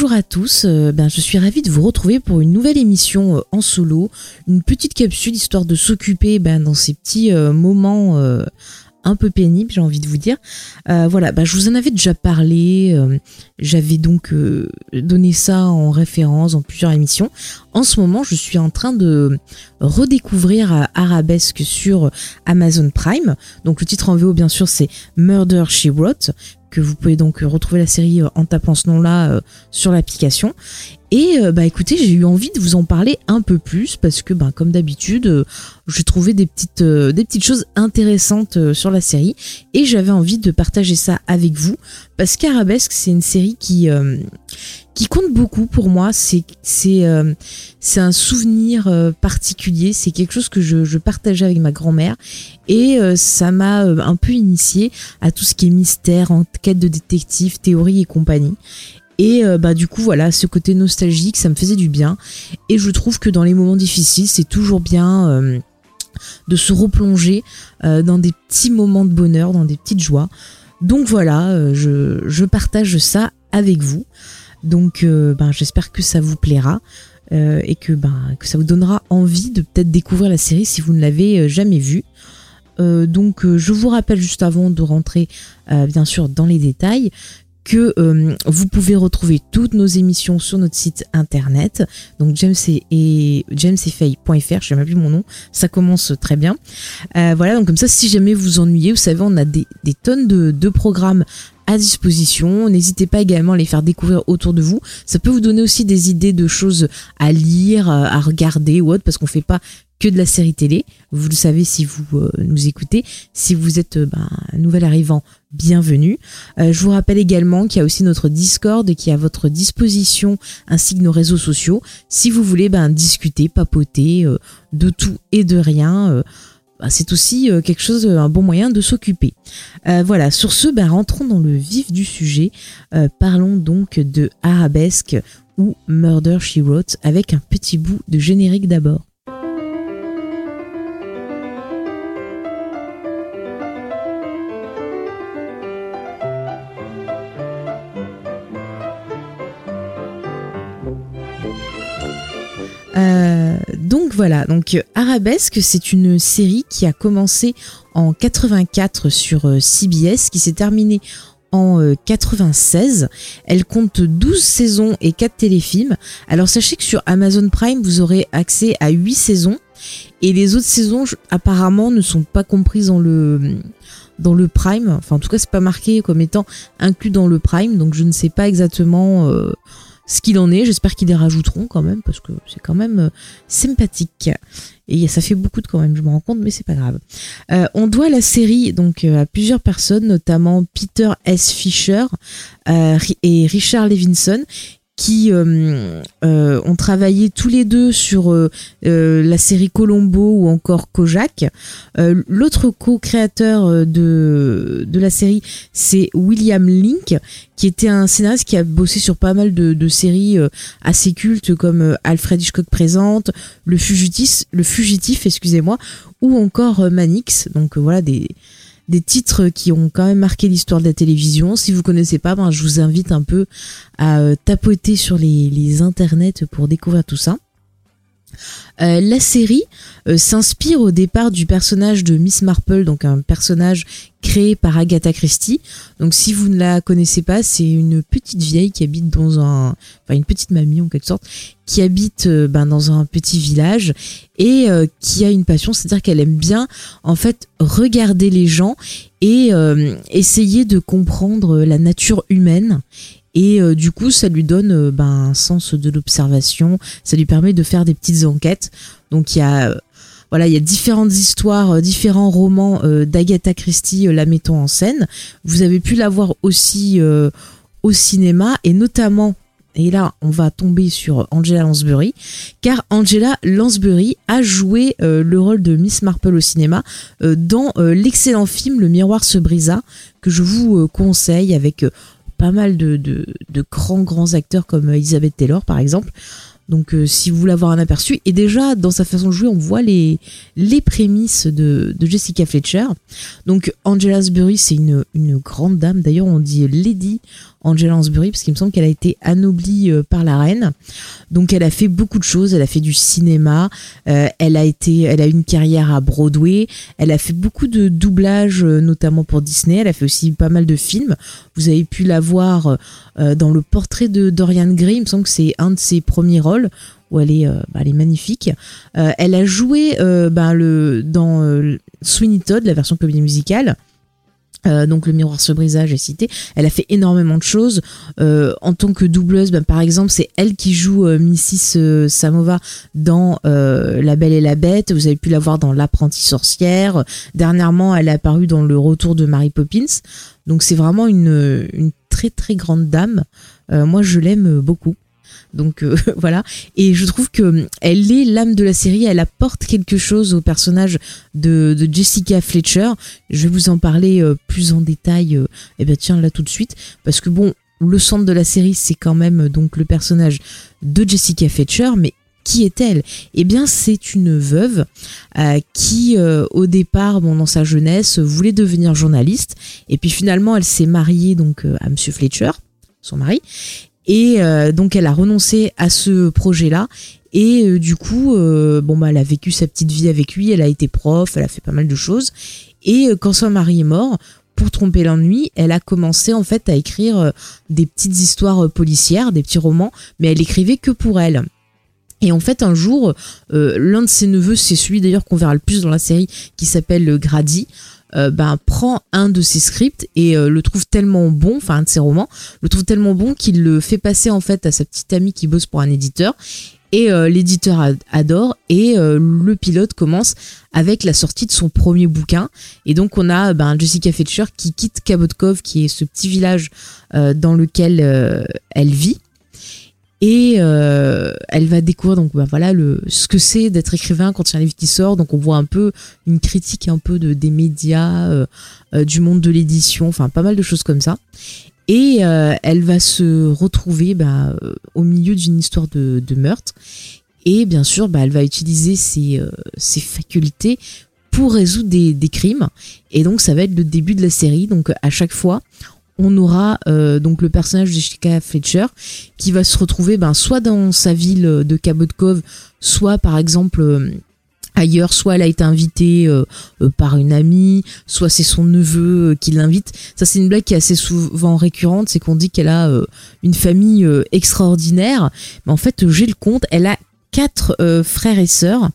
Bonjour à tous, euh, ben, je suis ravie de vous retrouver pour une nouvelle émission euh, en solo, une petite capsule histoire de s'occuper ben, dans ces petits euh, moments un peu pénibles, j'ai envie de vous dire. Voilà, ben, je vous en avais déjà parlé, j'avais donc donné ça en référence dans plusieurs émissions. En ce moment, je suis en train de redécouvrir euh, Arabesque sur Amazon Prime. Donc le titre en VO, bien sûr, c'est Murder She Wrote que vous pouvez donc retrouver la série euh, en tapant ce nom-là euh, sur l'application. Et euh, bah écoutez, j'ai eu envie de vous en parler un peu plus parce que bah, comme d'habitude, euh, j'ai trouvé des petites euh, des petites choses intéressantes euh, sur la série et j'avais envie de partager ça avec vous parce qu'Arabesque c'est une série qui euh, qui compte beaucoup pour moi. C'est euh, un souvenir euh, particulier. C'est quelque chose que je, partageais avec ma grand-mère et euh, ça m'a un peu initié à tout ce qui est mystère, enquête de détective, théorie et compagnie. Et bah du coup voilà, ce côté nostalgique, ça me faisait du bien. Et je trouve que dans les moments difficiles, c'est toujours bien de se replonger dans des petits moments de bonheur, dans des petites joies. Donc voilà, je partage ça avec vous. Donc euh, ben, j'espère que ça vous plaira. euh, et que, ben, que ça vous donnera envie de peut-être découvrir la série si vous ne l'avez euh, jamais vue. Donc je vous rappelle juste avant de rentrer bien sûr dans les détails que vous pouvez retrouver toutes nos émissions sur notre site internet donc jamesfay.fr je sais même plus mon nom ça commence très bien voilà donc comme ça si jamais vous ennuyez vous savez on a des, des tonnes de, de programmes à disposition. N'hésitez pas également à les faire découvrir autour de vous. Ça peut vous donner aussi des idées de choses à lire, euh, à regarder ou autre, parce qu'on fait pas que de la série télé. Vous le savez si vous euh, nous écoutez. Si vous êtes euh, ben, nouvel arrivant, bienvenue. Je vous rappelle également qu'il y a aussi notre Discord qui est à votre disposition, ainsi que nos réseaux sociaux. Si vous voulez ben, discuter, papoter de tout et de rien. Euh, bah, c'est aussi euh, quelque chose, un bon moyen de s'occuper. Euh, voilà, sur ce, bah, rentrons dans le vif du sujet. Euh, parlons donc de Arabesque ou Murder She Wrote avec un petit bout de générique d'abord. Donc voilà, donc euh, Arabesque, c'est une série qui a commencé en 84 sur euh, CBS, qui s'est terminée en euh, 96. Elle compte 12 saisons et 4 téléfilms. Alors sachez que sur Amazon Prime, vous aurez accès à 8 saisons et les autres saisons apparemment ne sont pas comprises dans le dans le Prime. Enfin en tout cas, c'est pas marqué comme étant inclus dans le Prime, donc je ne sais pas exactement euh, ce qu'il en est. J'espère qu'ils les rajouteront quand même parce que c'est quand même euh, sympathique. Et ça fait beaucoup de quand même, je me rends compte, mais c'est pas grave. Euh, on doit la série donc euh, à plusieurs personnes, notamment Peter S. Fisher et Richard Levinson, qui euh, euh, ont travaillé tous les deux sur euh, euh, la série Colombo ou encore Kojak. Euh, L'autre co-créateur euh, de, de la série, c'est William Link, qui était un scénariste qui a bossé sur pas mal de, de séries assez cultes comme Alfred Hitchcock présente, Le Fugitif, le fugitif excusez-moi, ou encore Manix. Donc voilà des des titres qui ont quand même marqué l'histoire de la télévision. Si vous connaissez pas, ben, je vous invite un peu à euh, tapoter sur les, les internets pour découvrir tout ça. Euh, la série euh, s'inspire au départ du personnage de Miss Marple, donc un personnage créé par Agatha Christie. Donc si vous ne la connaissez pas, c'est une petite vieille qui habite dans un, enfin une petite mamie en quelque sorte, qui habite euh, ben, dans un petit village et qui a une passion, c'est-à-dire qu'elle aime bien en fait regarder les gens et essayer de comprendre la nature humaine. Et euh, du coup, ça lui donne euh, ben, un sens de l'observation, ça lui permet de faire des petites enquêtes. Donc il y a euh, voilà, il y a différentes histoires, différents romans d'Agatha Christie la mettant en scène. Vous avez pu la voir aussi au cinéma et notamment et là on va tomber sur Angela Lansbury car Angela Lansbury a joué le rôle de Miss Marple au cinéma dans l'excellent film Le miroir se brisa que je vous conseille avec pas mal de, de, de, grands grands acteurs comme Elizabeth Taylor par exemple donc euh, si vous voulez avoir un aperçu, et déjà dans sa façon de jouer, on voit les, les prémices de, Jessica Fletcher. Donc Angela Lansbury, c'est une, une grande dame, d'ailleurs on dit Lady Angela Lansbury, parce qu'il me semble qu'elle a été anoblie euh, par la reine. Donc elle a fait beaucoup de choses, elle a fait du cinéma, euh, elle a été, elle a une carrière à Broadway, elle a fait beaucoup de doublages, notamment pour Disney, elle a fait aussi pas mal de films. Vous avez pu la voir dans le portrait de Dorian Gray, il me semble que c'est un de ses premiers rôles où elle est, euh, bah, magnifique. Euh, elle a joué euh, bah, le, dans Sweeney Todd, la version comédie musicale. donc le miroir se brisa, j'ai cité. Elle a fait énormément de choses. en tant que doubleuse, bah, par exemple, c'est elle qui joue Mrs. Samova dans La Belle et la Bête. Vous avez pu la voir dans L'Apprentie sorcière. Dernièrement, elle est apparue dans Le Retour de Mary Poppins. Donc c'est vraiment une très très grande dame. moi, je l'aime beaucoup. Donc euh, voilà. Et je trouve que elle est l'âme de la série. Elle apporte quelque chose au personnage de, Jessica Fletcher. Je vais vous en parler euh, plus en détail. et euh, eh ben tiens là tout de suite parce que bon, le centre de la série c'est quand même donc le personnage de Jessica Fletcher, mais qui est-elle? Eh bien, c'est une veuve qui, au départ, bon, dans sa jeunesse, voulait devenir journaliste, et puis finalement, elle s'est mariée donc à Monsieur Fletcher, son mari, et euh, donc elle a renoncé à ce projet-là. Et euh, du coup, euh, bon bah elle a vécu sa petite vie avec lui. Elle a été prof, elle a fait pas mal de choses. Et quand son mari est mort, pour tromper l'ennui, elle a commencé en fait à écrire des petites histoires policières, des petits romans, mais elle écrivait que pour elle. Et en fait, un jour, l'un de ses neveux, c'est celui d'ailleurs qu'on verra le plus dans la série, qui s'appelle Grady, euh, ben, prend un de ses scripts et euh, le trouve tellement bon, enfin un de ses romans, le trouve tellement bon qu'il le fait passer en fait à sa petite amie qui bosse pour un éditeur. Et euh, l'éditeur adore et le pilote commence avec la sortie de son premier bouquin. Et donc on a ben, Jessica Fletcher qui quitte Cabot Cove, qui est ce petit village dans lequel elle vit et euh, elle va découvrir donc bah, voilà le ce que c'est d'être écrivain quand il y a un livre qui sort. Donc on voit un peu une critique un peu de des médias euh, euh, du monde de l'édition enfin pas mal de choses comme ça. Et elle va se retrouver bah, au milieu d'une histoire de, de, meurtre. Et bien sûr bah, elle va utiliser ses, ses facultés pour résoudre des, des crimes. Et donc ça va être le début de la série. Donc à chaque fois on aura euh, donc le personnage de Jessica Fletcher qui va se retrouver ben, soit dans sa ville de Cabot Cove, soit par exemple euh, ailleurs, soit elle a été invitée euh, par une amie, soit c'est son neveu qui l'invite. Ça c'est une blague qui est assez souvent récurrente, c'est qu'on dit qu'elle a une famille extraordinaire, mais en fait j'ai le compte, elle a quatre frères et sœurs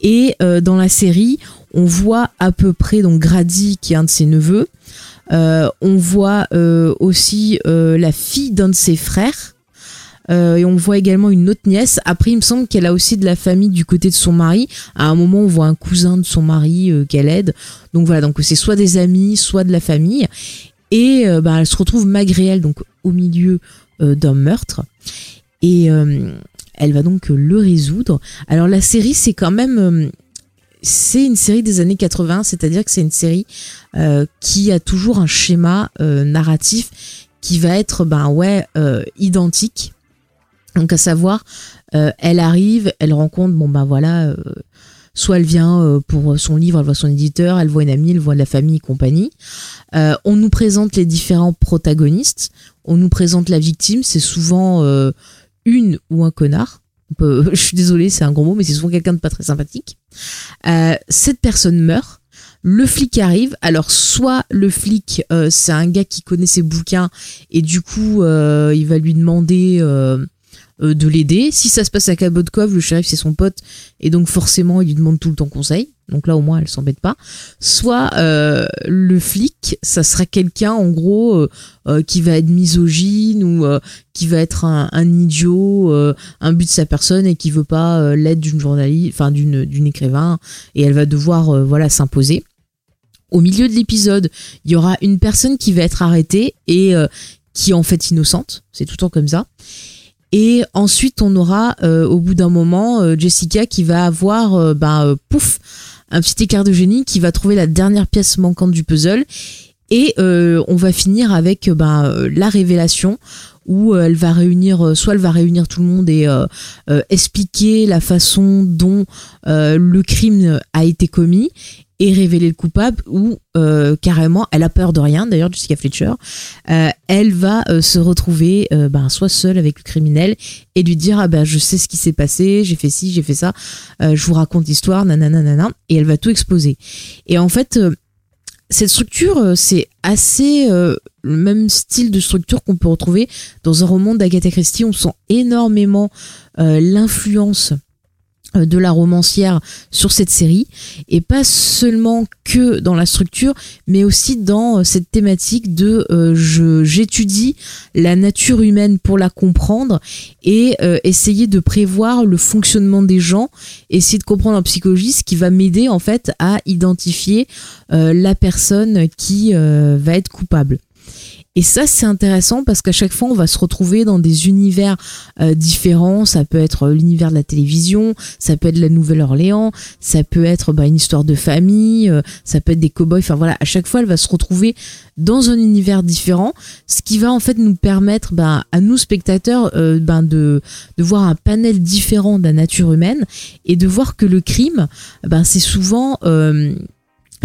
et dans la série on voit à peu près donc Grady qui est un de ses neveux on voit euh, aussi euh, la fille d'un de ses frères. et on voit également une autre nièce. Après, il me semble qu'elle a aussi de la famille du côté de son mari. À un moment, on voit un cousin de son mari qu'elle aide. Donc voilà, donc c'est soit des amis, soit de la famille. Et bah, elle se retrouve malgré elle, donc au milieu d'un meurtre. Et elle va donc le résoudre. Alors la série, c'est quand même c'est une série des années 80, c'est-à-dire que c'est une série euh, qui a toujours un schéma euh, narratif qui va être ben ouais euh, identique. Donc à savoir, elle arrive, elle rencontre bon ben voilà, soit elle vient pour son livre, elle voit son éditeur, elle voit une amie, elle voit la famille compagnie. on nous présente les différents protagonistes, on nous présente la victime, c'est souvent une ou un connard. je suis désolée, c'est un gros mot, mais c'est souvent quelqu'un de pas très sympathique. Euh, cette personne meurt. Le flic arrive. Alors soit le flic, euh, c'est un gars qui connaît ses bouquins et du coup, euh, il va lui demander de l'aider. Si ça se passe à Cabot Cove, le shérif c'est son pote et donc forcément il lui demande tout le temps conseil. Donc là au moins elle s'embête pas. Soit le flic, ça sera quelqu'un en gros qui va être misogyne ou qui va être un, idiot, euh, un but de sa personne et qui veut pas euh, l'aide d'une journaliste, enfin d'une d'une écrivain et elle va devoir euh, voilà s'imposer. Au milieu de l'épisode, il y aura une personne qui va être arrêtée et qui est en fait innocente. C'est tout le temps comme ça. Et ensuite, on aura au bout d'un moment Jessica qui va avoir, ben, pouf, un petit écart de génie qui va trouver la dernière pièce manquante du puzzle. Et on va finir avec ben, la révélation où elle va réunir, soit elle va réunir tout le monde et expliquer la façon dont le crime a été commis, et révéler le coupable ou euh, carrément elle a peur de rien d'ailleurs Jessica Fletcher euh, elle va euh, se retrouver ben, soit seule avec le criminel et lui dire ah ben je sais ce qui s'est passé j'ai fait ci j'ai fait ça je vous raconte l'histoire nanana et elle va tout exposer et en fait cette structure c'est assez le même style de structure qu'on peut retrouver dans un roman d'Agatha Christie. On sent énormément l'influence euh, de la romancière sur cette série. Et pas seulement que dans la structure mais aussi dans euh, cette thématique de euh, j'étudie la nature humaine pour la comprendre et essayer de prévoir le fonctionnement des gens essayer de comprendre en psychologie ce qui va m'aider en fait à identifier la personne qui va être coupable et ça, c'est intéressant parce qu'à chaque fois, on va se retrouver dans des univers euh, différents. Ça peut être euh, l'univers de la télévision, ça peut être la Nouvelle-Orléans, ça peut être bah, une histoire de famille, euh, ça peut être des cow-boys. Enfin voilà, à chaque fois, elle va se retrouver dans un univers différent, ce qui va en fait nous permettre bah, à nous spectateurs bah, de, de voir un panel différent de la nature humaine et de voir que le crime, c'est souvent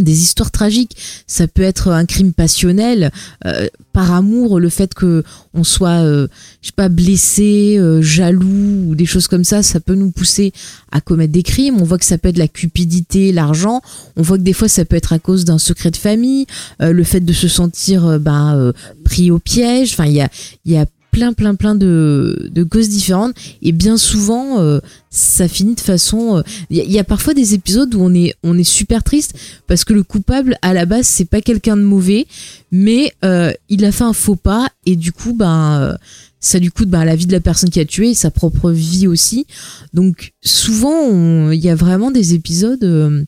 des histoires tragiques. Ça peut être un crime passionnel, euh, par amour, le fait que on soit, euh, je sais pas, blessé, euh, jaloux ou des choses comme ça, ça peut nous pousser à commettre des crimes. On voit que ça peut être la cupidité, l'argent. On voit que des fois ça peut être à cause d'un secret de famille, le fait de se sentir ben, pris au piège. Enfin, il y a, il y a plein plein plein de, causes différentes. Et bien souvent euh, ça finit de façon il euh, y, a parfois des épisodes où on est super triste parce que le coupable à la base c'est pas quelqu'un de mauvais mais euh, il a fait un faux pas et du coup ben ça lui coûte ben, la vie de la personne qui a tué et sa propre vie aussi. Donc souvent il y a vraiment des épisodes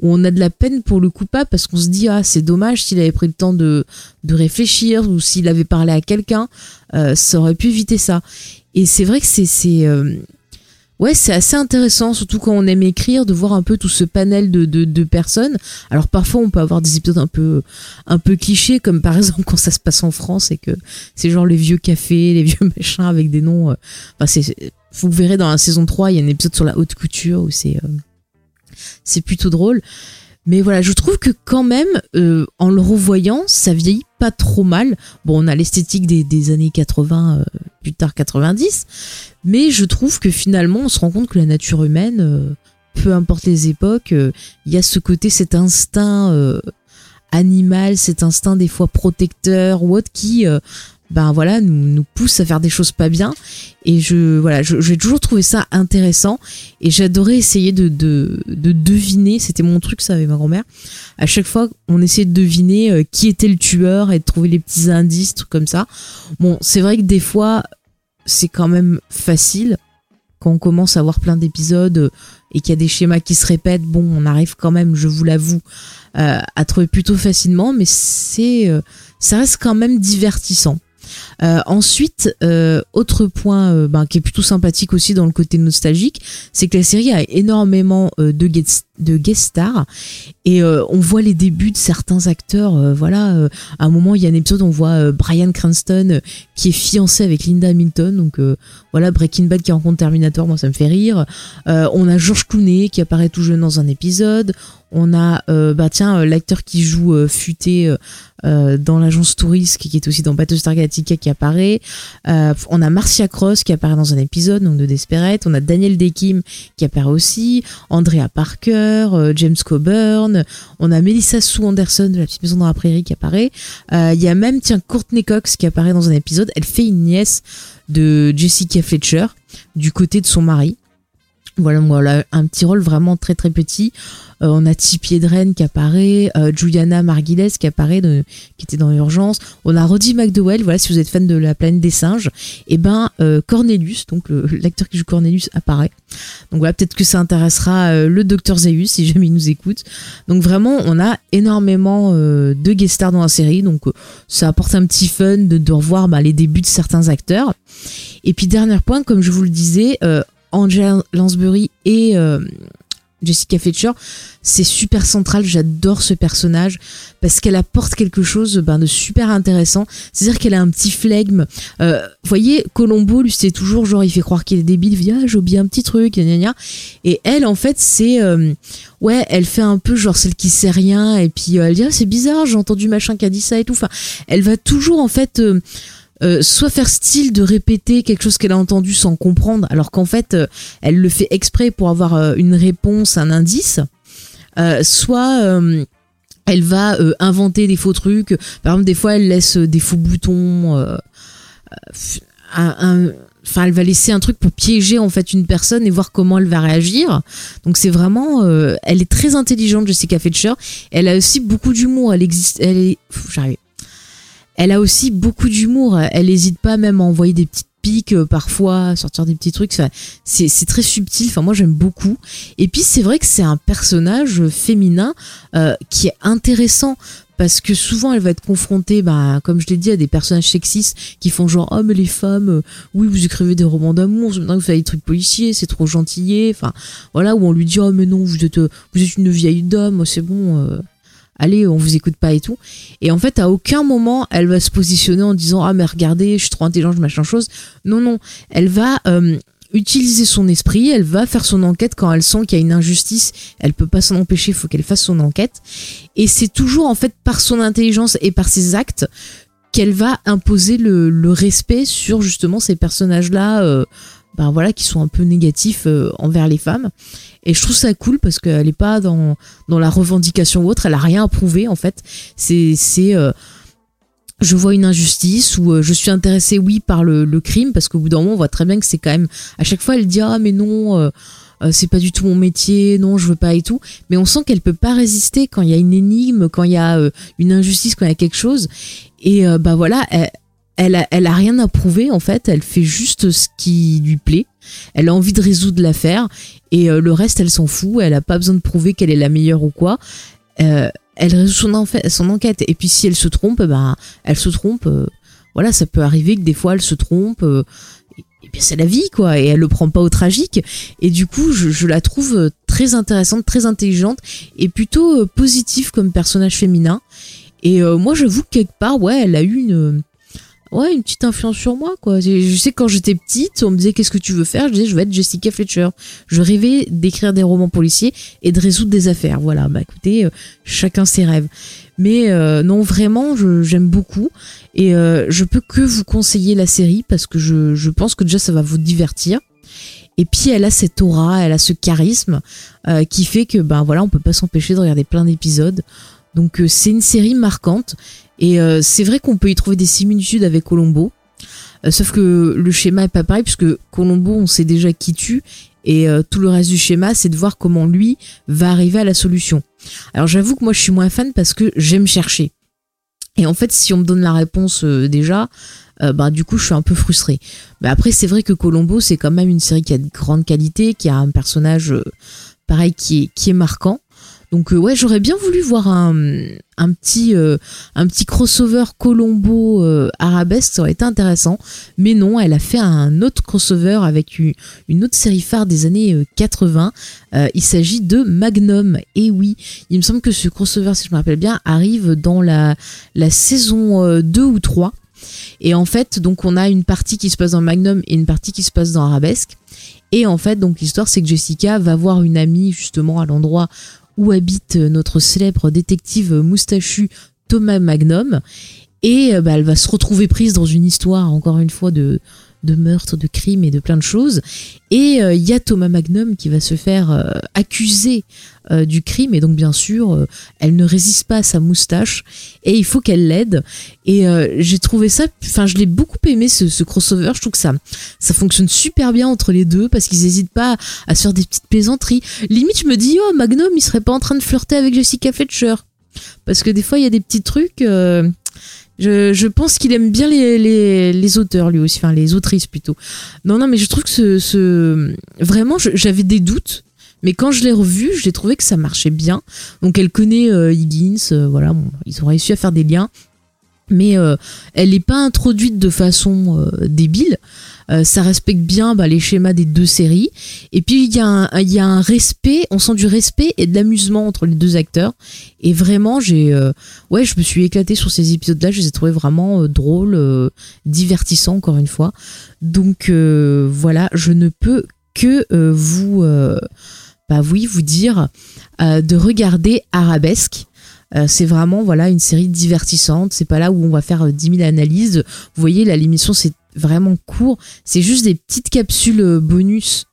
où on a de la peine pour le coupable parce qu'on se dit ah c'est dommage s'il avait pris le temps de, de réfléchir ou s'il avait parlé à quelqu'un euh, ça aurait pu éviter ça. Et c'est vrai que c'est c'est euh, ouais c'est assez intéressant surtout quand on aime écrire de voir un peu tout ce panel de, de, personnes. Alors parfois on peut avoir des épisodes un peu un peu clichés comme par exemple quand ça se passe en France et que c'est genre les vieux cafés les vieux machins avec des noms euh, enfin c'est vous verrez dans la saison 3 il y a un épisode sur la haute couture où c'est c'est plutôt drôle. Mais voilà, je trouve que quand même, euh, en le revoyant, ça vieillit pas trop mal. Bon, on a l'esthétique des, années 80, euh, plus tard 90, mais je trouve que finalement, on se rend compte que la nature humaine, euh, peu importe les époques, il y a ce côté, cet instinct animal, cet instinct des fois protecteur ou qui ben voilà nous, nous pousse à faire des choses pas bien. Et je voilà j'ai toujours trouvé ça intéressant. Et j'adorais essayer de, de, de deviner. C'était mon truc ça avec ma grand-mère. À chaque fois on essayait de deviner euh, qui était le tueur et de trouver les petits indices trucs comme ça. Bon c'est vrai que des fois c'est quand même facile quand on commence à voir plein d'épisodes euh, et qu'il y a des schémas qui se répètent. Bon on arrive quand même je vous l'avoue euh, à trouver plutôt facilement mais c'est ça reste quand même divertissant euh, ensuite, euh, autre point euh, ben, qui est plutôt sympathique aussi dans le côté nostalgique, c'est que la série a énormément de guest, stars et on voit les débuts de certains acteurs. voilà, à un moment il y a un épisode on voit Brian Cranston qui est fiancé avec Linda Hamilton, donc voilà Breaking Bad qui rencontre Terminator, moi ça me fait rire. on a George Clooney qui apparaît tout jeune dans un épisode. On a bah tiens l'acteur qui joue Futé euh, dans l'agence touriste qui est aussi dans Battlestar Galactica qui apparaît. Euh, on a Marcia Cross qui apparaît dans un épisode donc de Desperate. On a Daniel Dekim qui apparaît aussi. Andrea Parker, euh, James Coburn. On a Melissa Sue Anderson de La Petite Maison dans la Prairie qui apparaît. Il y a même tiens Courtney Cox qui apparaît dans un épisode. Elle fait une nièce de Jessica Fletcher du côté de son mari. Voilà, un petit rôle vraiment très très petit. Euh, on a Tipi Edren qui apparaît, euh, Juliana Marguiles qui apparaît, qui était dans Urgence. On a Roddy McDowell, voilà, si vous êtes fan de la planète des singes. Et ben euh, Cornelius, donc l'acteur qui joue Cornelius apparaît. Donc voilà, peut-être que ça intéressera le docteur Zeus si jamais il nous écoute. Donc vraiment, on a énormément de guest stars dans la série, donc ça apporte un petit fun de, revoir bah, les débuts de certains acteurs. Et puis dernier point, comme je vous le disais, Angela Lansbury et euh, Jessica Fletcher, c'est super central. J'adore ce personnage parce qu'elle apporte quelque chose ben, de super intéressant. C'est-à-dire qu'elle a un petit flegme. Euh, vous voyez, Colombo, lui, c'est toujours genre, il fait croire qu'il est débile. Il dit, ah, un petit truc, gna, Et elle, en fait, c'est. Euh, ouais, elle fait un peu genre celle qui sait rien. Et puis, elle dit, ah, c'est bizarre, j'ai entendu machin qui a dit ça et tout. Enfin, elle va toujours, en fait. Euh, soit faire style de répéter quelque chose qu'elle a entendu sans comprendre, alors qu'en fait, euh, elle le fait exprès pour avoir euh, une réponse, un indice, soit elle va inventer des faux trucs. Par exemple, des fois, elle laisse des faux boutons. enfin elle va laisser un truc pour piéger en fait une personne et voir comment elle va réagir donc c'est vraiment elle est très intelligente Jessica Fletcher elle a aussi beaucoup d'humour elle existe elle est j'arrive elle a aussi beaucoup d'humour. Elle n'hésite pas même à envoyer des petites piques euh, parfois, sortir des petits trucs. c'est très subtil. Enfin, moi, j'aime beaucoup. Et puis, c'est vrai que c'est un personnage féminin euh, qui est intéressant parce que souvent elle va être confrontée, bah, comme je l'ai dit, à des personnages sexistes qui font genre oh mais les femmes, euh, oui vous écrivez des romans d'amour, maintenant vous faites des trucs policiers, c'est trop gentillé, enfin voilà où on lui dit oh mais non vous êtes vous êtes une vieille dame, c'est bon, allez, on vous écoute pas et tout. Et en fait, à aucun moment, elle va se positionner en disant, ah, mais regardez, je suis trop intelligente, machin chose. Non, non. Elle va, euh, utiliser son esprit, elle va faire son enquête quand elle sent qu'il y a une injustice, elle peut pas s'en empêcher, il faut qu'elle fasse son enquête. Et c'est toujours en fait par son intelligence et par ses actes qu'elle va imposer le, respect sur justement ces personnages-là, euh, ben voilà, qui sont un peu négatifs euh, envers les femmes. Et je trouve ça cool parce qu'elle n'est pas dans, dans la revendication ou autre, elle a rien à prouver en fait. C'est. c'est euh, je vois une injustice ou euh, je suis intéressée, oui, par le, crime, parce qu'au bout d'un moment, on voit très bien que c'est quand même. À chaque fois, elle dit Ah, mais non, euh, c'est pas du tout mon métier, non, je veux pas et tout. Mais on sent qu'elle peut pas résister quand il y a une énigme, quand il y a une injustice, quand il y a quelque chose. Et bah voilà, elle, a, rien à prouver, en fait, elle fait juste ce qui lui plaît. Elle a envie de résoudre l'affaire et euh, le reste, elle s'en fout. Elle a pas besoin de prouver qu'elle est la meilleure ou quoi. Euh, elle résout son, enquête. Et puis si elle se trompe, ben, elle se trompe. Euh, voilà, ça peut arriver que des fois elle se trompe. et bien c'est la vie, quoi. Et elle le prend pas au tragique. Et du coup, je, je la trouve très intéressante, très intelligente et plutôt positive comme personnage féminin. Et moi, j'avoue que quelque part, ouais, elle a eu une ouais, une petite influence sur moi, quoi. Je sais quand j'étais petite, on me disait qu'est-ce que tu veux faire? Je disais je veux être Jessica Fletcher. Je rêvais d'écrire des romans policiers et de résoudre des affaires. Voilà, bah écoutez, euh, chacun ses rêves. Mais euh, non, vraiment, j'aime beaucoup et euh, je peux que vous conseiller la série parce que je, pense que déjà ça va vous divertir. Et puis elle a cette aura, elle a ce charisme qui fait que ben voilà, on peut pas s'empêcher de regarder plein d'épisodes. Donc c'est une série marquante et euh, c'est vrai qu'on peut y trouver des similitudes avec Colombo. Euh, sauf que le schéma est pas pareil puisque Colombo, on sait déjà qui tue et euh, tout le reste du schéma, c'est de voir comment lui va arriver à la solution. Alors j'avoue que moi je suis moins fan parce que j'aime chercher. Et en fait, si on me donne la réponse déjà, bah du coup je suis un peu frustrée. Mais après c'est vrai que Colombo c'est quand même une série qui a de grande qualité, qui a un personnage pareil qui est, qui est marquant. Donc euh, ouais, j'aurais bien voulu voir un, euh, petit crossover Colombo euh, arabesque, ça aurait été intéressant. Mais non, elle a fait un autre crossover avec une, autre série phare des années 80. il s'agit de Magnum. Et oui, il me semble que ce crossover, si je me rappelle bien, arrive dans la la saison 2 ou 3. Et en fait, donc on a une partie qui se passe dans Magnum et une partie qui se passe dans Arabesque. Et en fait, donc l'histoire, c'est que Jessica va voir une amie justement à l'endroit où habite notre célèbre détective moustachu Thomas Magnum. Et bah, elle va se retrouver prise dans une histoire, encore une fois, de, de meurtres, de crimes et de plein de choses. Et il y a Thomas Magnum qui va se faire accuser du crime. Et donc bien sûr elle ne résiste pas à sa moustache. Et il faut qu'elle l'aide. Et j'ai trouvé ça enfin je l'ai beaucoup aimé ce, ce, crossover. Je trouve que ça ça fonctionne super bien entre les deux parce qu'ils n'hésitent pas à, se faire des petites plaisanteries. Limite je me dis oh Magnum il serait pas en train de flirter avec Jessica Fletcher. Parce que des fois il y a des petits trucs je, pense qu'il aime bien les, les, les, auteurs lui aussi, enfin les autrices plutôt. Non, non, mais je trouve que ce, ce... vraiment, j'avais des doutes, mais quand je l'ai revu, j'ai trouvé que ça marchait bien. Donc elle connaît euh, Higgins, euh, voilà, ils ont réussi à faire des liens, mais euh, elle n'est pas introduite de façon débile. Euh, ça respecte bien bah, les schémas des deux séries. Et puis il y, a un, respect, on sent du respect et de l'amusement entre les deux acteurs. Et vraiment, j'ai, euh, ouais, je me suis éclatée sur ces épisodes-là. Je les ai trouvés vraiment euh, drôles, divertissants encore une fois. Donc voilà, je ne peux que vous, bah oui, vous dire de regarder Arabesque. C'est vraiment voilà une série divertissante. C'est pas là où on va faire 10 000 analyses. Vous voyez, l'émission c'est vraiment court. C'est juste des petites capsules euh, bonus,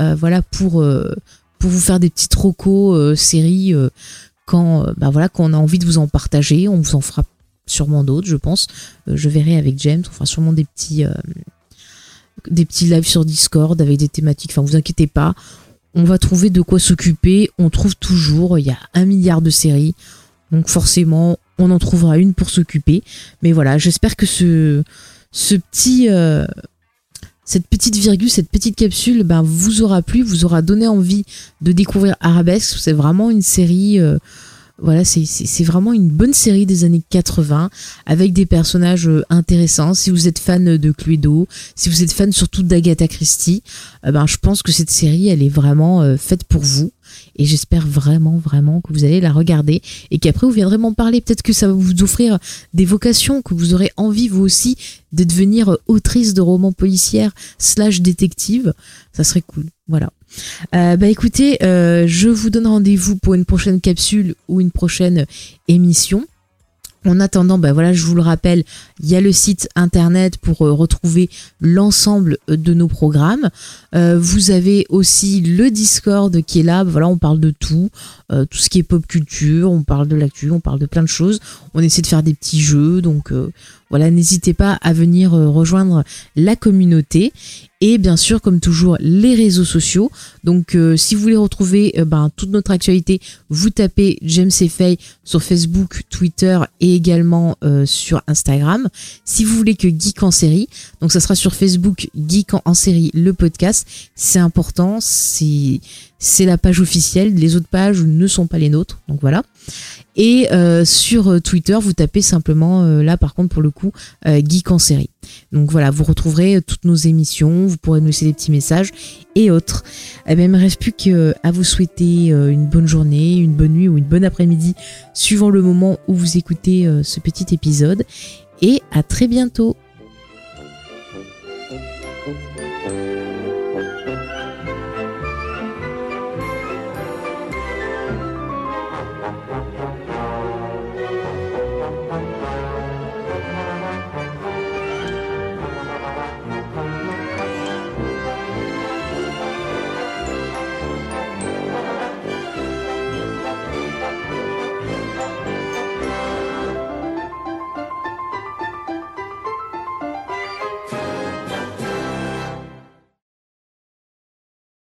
euh, voilà, pour, euh, vous faire des petits trocos séries quand, bah voilà, quand on a envie de vous en partager. On vous en fera sûrement d'autres, je pense. je verrai avec James, on fera sûrement des petits, des petits lives sur Discord avec des thématiques. Enfin, vous inquiétez pas, on va trouver de quoi s'occuper. On trouve toujours, il y a un milliard de séries. Donc forcément, on en trouvera une pour s'occuper. Mais voilà, j'espère que ce, petit, euh, cette petite virgule, cette petite capsule, ben, vous aura plu, vous aura donné envie de découvrir Arabesque. C'est vraiment une série, euh, voilà, c'est vraiment une bonne série des années 80 avec des personnages euh, intéressants. Si vous êtes fan de Cluedo, si vous êtes fan surtout d'Agatha Christie, ben, je pense que cette série, elle est vraiment faite pour vous et j'espère vraiment vraiment que vous allez la regarder et qu'après vous viendrez m'en parler. Peut-être que ça va vous offrir des vocations, que vous aurez envie vous aussi de devenir autrice de romans policières slash détective. Ça serait cool. Voilà. Euh, bah écoutez, euh, je vous donne rendez-vous pour une prochaine capsule ou une prochaine émission. En attendant, ben voilà, je vous le rappelle, il y a le site internet pour euh, retrouver l'ensemble euh, de nos programmes. Euh, vous avez aussi le Discord qui est là. Voilà, on parle de tout, tout ce qui est pop culture, on parle de l'actu, on parle de plein de choses. On essaie de faire des petits jeux, donc voilà, n'hésitez pas à venir rejoindre la communauté. Et bien sûr, comme toujours, les réseaux sociaux. Donc, si vous voulez retrouver ben, toute notre actualité, vous tapez James Fay sur Facebook, Twitter et également euh, sur Instagram. Si vous voulez que Geek en série, donc ça sera sur Facebook Geek en série, le podcast. C'est important, c'est c'est la page officielle. Les autres pages ne sont pas les nôtres. Donc voilà. Et euh, sur euh, Twitter, vous tapez simplement, euh, là par contre pour le coup, Geek en série. Donc voilà, vous retrouverez toutes nos émissions, vous pourrez nous laisser des petits messages et autres. Eh bien, il ne me reste plus qu'à vous souhaiter une bonne journée, une bonne nuit ou une bonne après-midi, suivant le moment où vous écoutez ce petit épisode. Et à très bientôt